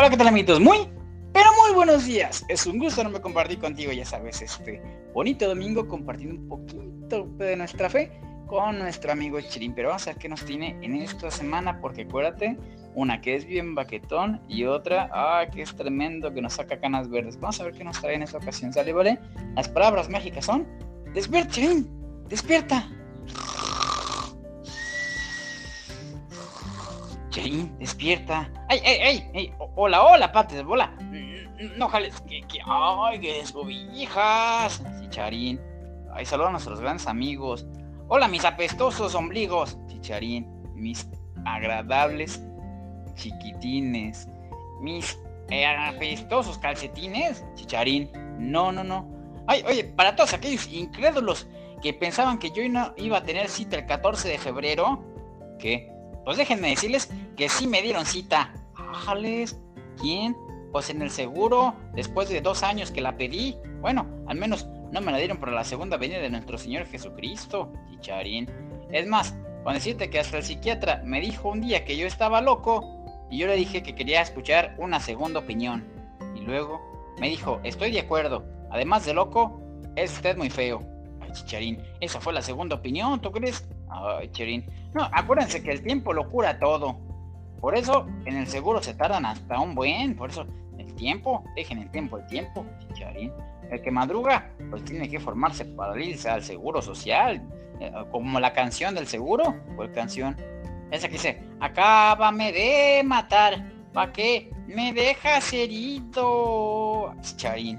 Hola, ¿qué tal amiguitos? Muy, pero muy buenos días. Es un gusto no me compartir contigo, ya sabes, este bonito domingo compartiendo un poquito de nuestra fe con nuestro amigo Chirín. Pero vamos a ver qué nos tiene en esta semana, porque acuérdate, una que es bien baquetón y otra, ah, que es tremendo, que nos saca canas verdes. Vamos a ver qué nos trae en esta ocasión, ¿sale, vale? Las palabras mágicas son, despierta, despierta. Chirín, despierta. ¡Ay, ay, ay! ay hola, hola, pates, bola! No jales, que, que, ¡ay, que descobijas! Chicharín. Ay, saludos a nuestros grandes amigos. Hola, mis apestosos ombligos. Chicharín. Mis agradables chiquitines. Mis apestosos calcetines. Chicharín. No, no, no. Ay, oye, para todos aquellos incrédulos que pensaban que yo no iba a tener cita el 14 de febrero, ¿qué? Pues déjenme decirles que sí me dieron cita. Ájales, ¿quién? Pues en el seguro, después de dos años que la pedí. Bueno, al menos no me la dieron por la segunda venida de nuestro Señor Jesucristo, chicharín. Es más, con decirte que hasta el psiquiatra me dijo un día que yo estaba loco y yo le dije que quería escuchar una segunda opinión. Y luego me dijo, estoy de acuerdo, además de loco, es usted muy feo. Ay, chicharín, esa fue la segunda opinión, ¿tú crees? Ay, chicharín, no, acuérdense que el tiempo lo cura todo. Por eso en el seguro se tardan hasta un buen. Por eso el tiempo, dejen el tiempo, el tiempo, chicharín. El que madruga, pues tiene que formarse para irse al seguro social. Eh, como la canción del seguro. ¿Cuál canción? Esa que dice, acábame de matar. ¿Para qué? Me dejas herido. Chicharín.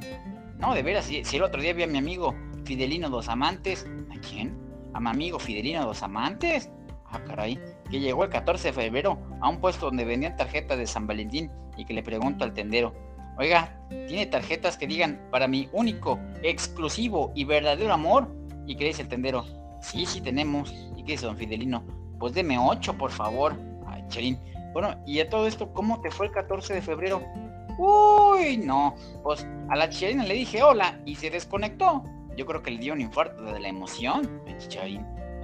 No, de veras, si el otro día vi a mi amigo Fidelino Dos Amantes. ¿A quién? ¿A mi amigo Fidelino Dos Amantes? Ah, caray, que llegó el 14 de febrero a un puesto donde vendían tarjetas de San Valentín y que le pregunto al tendero, oiga, ¿tiene tarjetas que digan para mi único, exclusivo y verdadero amor? Y que dice el tendero, sí, sí tenemos. ¿Y qué dice don Fidelino? Pues deme ocho, por favor. Ay, Charín. Bueno, y a todo esto, ¿cómo te fue el 14 de febrero? Uy, no. Pues a la Charina le dije hola y se desconectó. Yo creo que le dio un infarto de la emoción.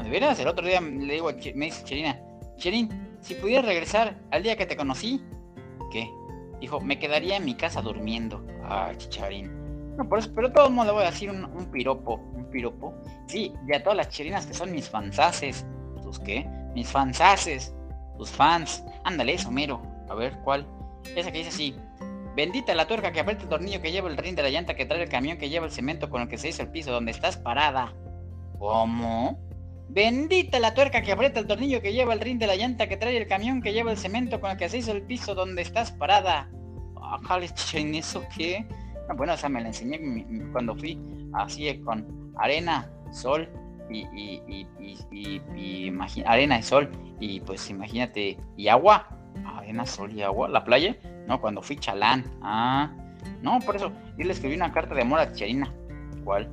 De veras, el otro día le digo, me dice Cherina, Cherin, si pudieras regresar al día que te conocí, ¿qué? Dijo, me quedaría en mi casa durmiendo. Ay, chicharín. No, por eso, pero de todos modos le voy a decir un, piropo. ¿Un piropo? Sí, de a todas las cherinas que son mis fansaces. ¿Tus qué? Mis fansaces. Tus fans. Ándale, eso, mero. A ver, ¿cuál? Esa que dice así. Bendita la tuerca que aprieta el tornillo que lleva el rin de la llanta que trae el camión que lleva el cemento con el que se hizo el piso donde estás parada. ¿Cómo? Bendita la tuerca que aprieta el tornillo que lleva el rin de la llanta que trae el camión que lleva el cemento con el que se hizo el piso donde estás parada. ¿en eso qué? Ah, bueno, o sea, me la enseñé cuando fui así con arena, sol y, y, y, y arena y sol y pues imagínate, y agua, arena, sol y agua, la playa, no, cuando fui chalán, ah, no, por eso, yo le escribí una carta de amor a Charina, ¿cuál?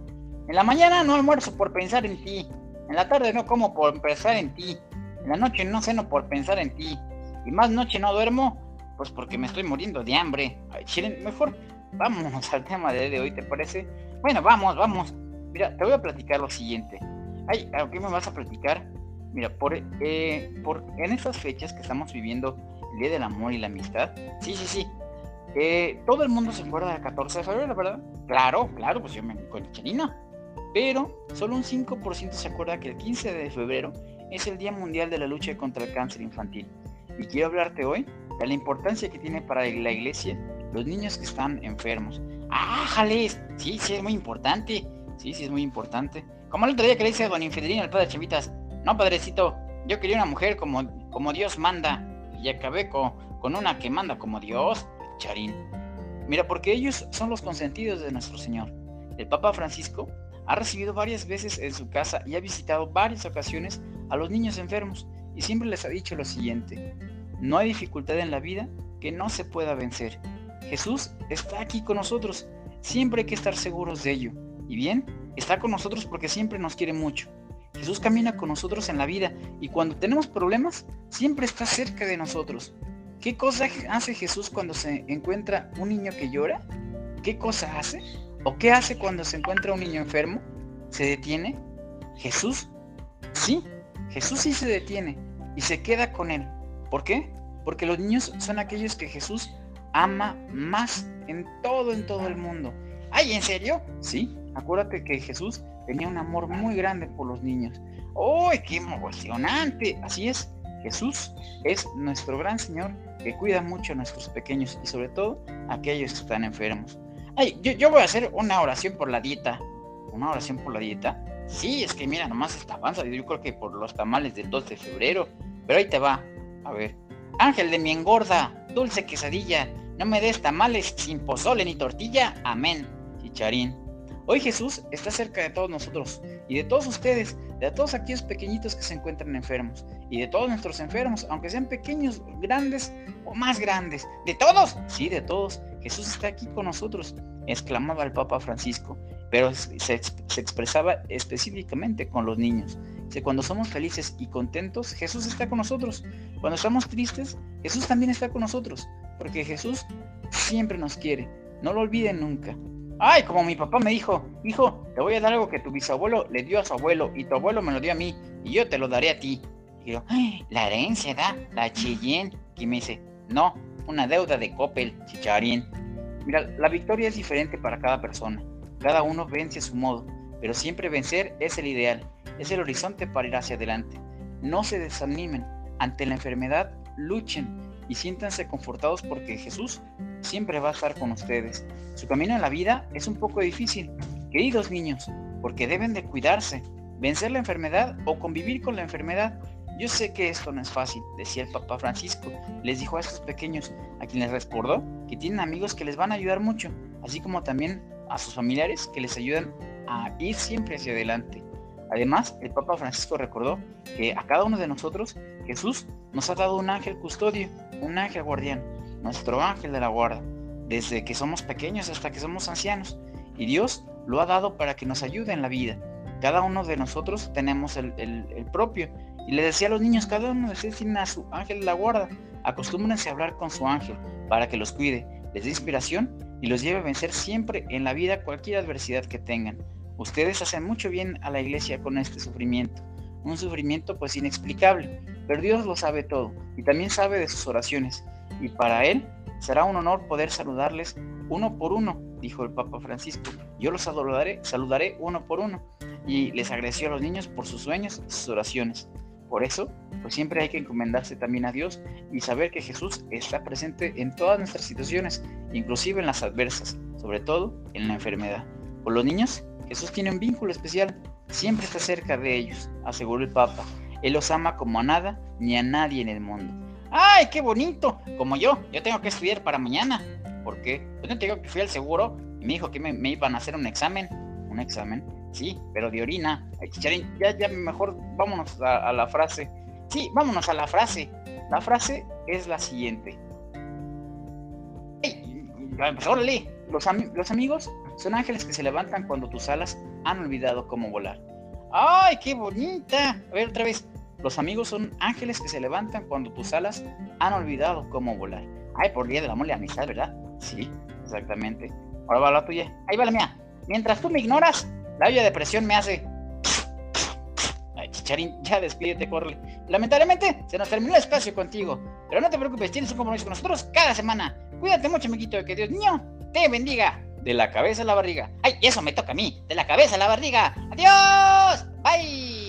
En la mañana no almuerzo por pensar en ti, en la tarde no como por pensar en ti. En la noche no ceno por pensar en ti. Y más noche no duermo, pues porque me estoy muriendo de hambre. Ay, mejor vámonos al tema de hoy, ¿te parece? Bueno, vamos, vamos. Mira, te voy a platicar lo siguiente. Ay, ¿qué me vas a platicar? Mira, por, eh, por en estas fechas que estamos viviendo, el Día del Amor y la Amistad, sí, sí, sí. Eh, todo el mundo se acuerda del 14 de febrero, ¿verdad? Claro, claro, pues yo me con Chelina. Pero solo un 5% se acuerda que el 15 de febrero es el Día Mundial de la Lucha contra el Cáncer Infantil. Y quiero hablarte hoy de la importancia que tiene para la iglesia los niños que están enfermos. ¡Ah, jales! Sí, sí, es muy importante. Sí, sí, es muy importante. Como el otro día que le dice a don Infederino al padre Chavitas, no, padrecito, yo quería una mujer como, como Dios manda. Y acabé con, con una que manda como Dios, Charín. Mira, porque ellos son los consentidos de nuestro Señor. El Papa Francisco ha recibido varias veces en su casa y ha visitado varias ocasiones a los niños enfermos y siempre les ha dicho lo siguiente, no hay dificultad en la vida que no se pueda vencer. Jesús está aquí con nosotros, siempre hay que estar seguros de ello. Y bien, está con nosotros porque siempre nos quiere mucho. Jesús camina con nosotros en la vida y cuando tenemos problemas, siempre está cerca de nosotros. ¿Qué cosa hace Jesús cuando se encuentra un niño que llora? ¿Qué cosa hace? ¿O qué hace cuando se encuentra un niño enfermo? ¿Se detiene? ¿Jesús? Sí, Jesús sí se detiene y se queda con él. ¿Por qué? Porque los niños son aquellos que Jesús ama más en todo, en todo el mundo. Ay, ¿en serio? Sí, acuérdate que Jesús tenía un amor muy grande por los niños. ¡Uy, qué emocionante! Así es, Jesús es nuestro gran Señor que cuida mucho a nuestros pequeños y sobre todo a aquellos que están enfermos. Ay, yo, yo voy a hacer una oración por la dieta. ¿Una oración por la dieta? Sí, es que mira, nomás esta avanza. Yo creo que por los tamales del 2 de febrero. Pero ahí te va. A ver. Ángel de mi engorda, dulce quesadilla, no me des tamales sin pozole ni tortilla. Amén. Chicharín. Hoy Jesús está cerca de todos nosotros y de todos ustedes, de todos aquellos pequeñitos que se encuentran enfermos y de todos nuestros enfermos, aunque sean pequeños, grandes o más grandes. ¿De todos? Sí, de todos. Jesús está aquí con nosotros, exclamaba el Papa Francisco, pero se, expresaba específicamente con los niños. Que cuando somos felices y contentos, Jesús está con nosotros. Cuando estamos tristes, Jesús también está con nosotros, porque Jesús siempre nos quiere. No lo olviden nunca. Ay, como mi papá me dijo, hijo, te voy a dar algo que tu bisabuelo le dio a su abuelo y tu abuelo me lo dio a mí y yo te lo daré a ti. Y yo, la herencia da, la Cheyenne. Y me dice, no, una deuda de Coppel, chicharín. Mira, la victoria es diferente para cada persona. Cada uno vence a su modo, pero siempre vencer es el ideal, es el horizonte para ir hacia adelante. No se desanimen. Ante la enfermedad, luchen y siéntanse confortados porque Jesús siempre va a estar con ustedes. Su camino en la vida es un poco difícil, queridos niños, porque deben de cuidarse, vencer la enfermedad o convivir con la enfermedad. Yo sé que esto no es fácil, decía el Papa Francisco. Les dijo a estos pequeños, a quienes recordó que tienen amigos que les van a ayudar mucho, así como también a sus familiares que les ayudan a ir siempre hacia adelante. Además, el Papa Francisco recordó que a cada uno de nosotros Jesús nos ha dado un ángel custodio, un ángel guardián, nuestro ángel de la guarda, desde que somos pequeños hasta que somos ancianos. Y Dios lo ha dado para que nos ayude en la vida. Cada uno de nosotros tenemos el, propio. Y le decía a los niños, cada uno de ustedes tiene a su ángel de la guarda. Acostúmbrense a hablar con su ángel para que los cuide, les dé inspiración y los lleve a vencer siempre en la vida cualquier adversidad que tengan. Ustedes hacen mucho bien a la iglesia con este sufrimiento, un sufrimiento pues inexplicable, pero Dios lo sabe todo y también sabe de sus oraciones, y para Él será un honor poder saludarles uno por uno, dijo el Papa Francisco. Yo los saludaré, saludaré uno por uno, y les agradeció a los niños por sus sueños sus oraciones. Por eso, pues siempre hay que encomendarse también a Dios y saber que Jesús está presente en todas nuestras situaciones, inclusive en las adversas, sobre todo en la enfermedad. Por los niños, Jesús tiene un vínculo especial, siempre está cerca de ellos, aseguró el Papa. Él los ama como a nada ni a nadie en el mundo. ¡Ay, qué bonito! Como yo, yo tengo que estudiar para mañana. ¿Por qué? Pues no te digo que fui al seguro y me dijo que me, iban a hacer un examen. ¿Un examen? Sí, pero de orina. Ya, ya mejor vámonos a, la frase. Sí, vámonos a la frase. La frase es la siguiente. Órale, los, los amigos son ángeles que se levantan cuando tus alas han olvidado cómo volar. ¡Ay, qué bonita! A ver otra vez. Los amigos son ángeles que se levantan cuando tus alas han olvidado cómo volar. Ay, por día del amor y la amistad, ¿verdad? Sí, exactamente. Ahora va la tuya. Ahí va la mía. Mientras tú me ignoras, la olla de presión me hace. Ay, chicharín, ya despídete, corre. Lamentablemente, se nos terminó el espacio contigo. Pero no te preocupes, tienes un compromiso con nosotros cada semana. Cuídate mucho, amiguito, que Dios niño te bendiga. De la cabeza a la barriga. ¡Ay, eso me toca a mí! De la cabeza a la barriga. ¡Adiós! ¡Bye!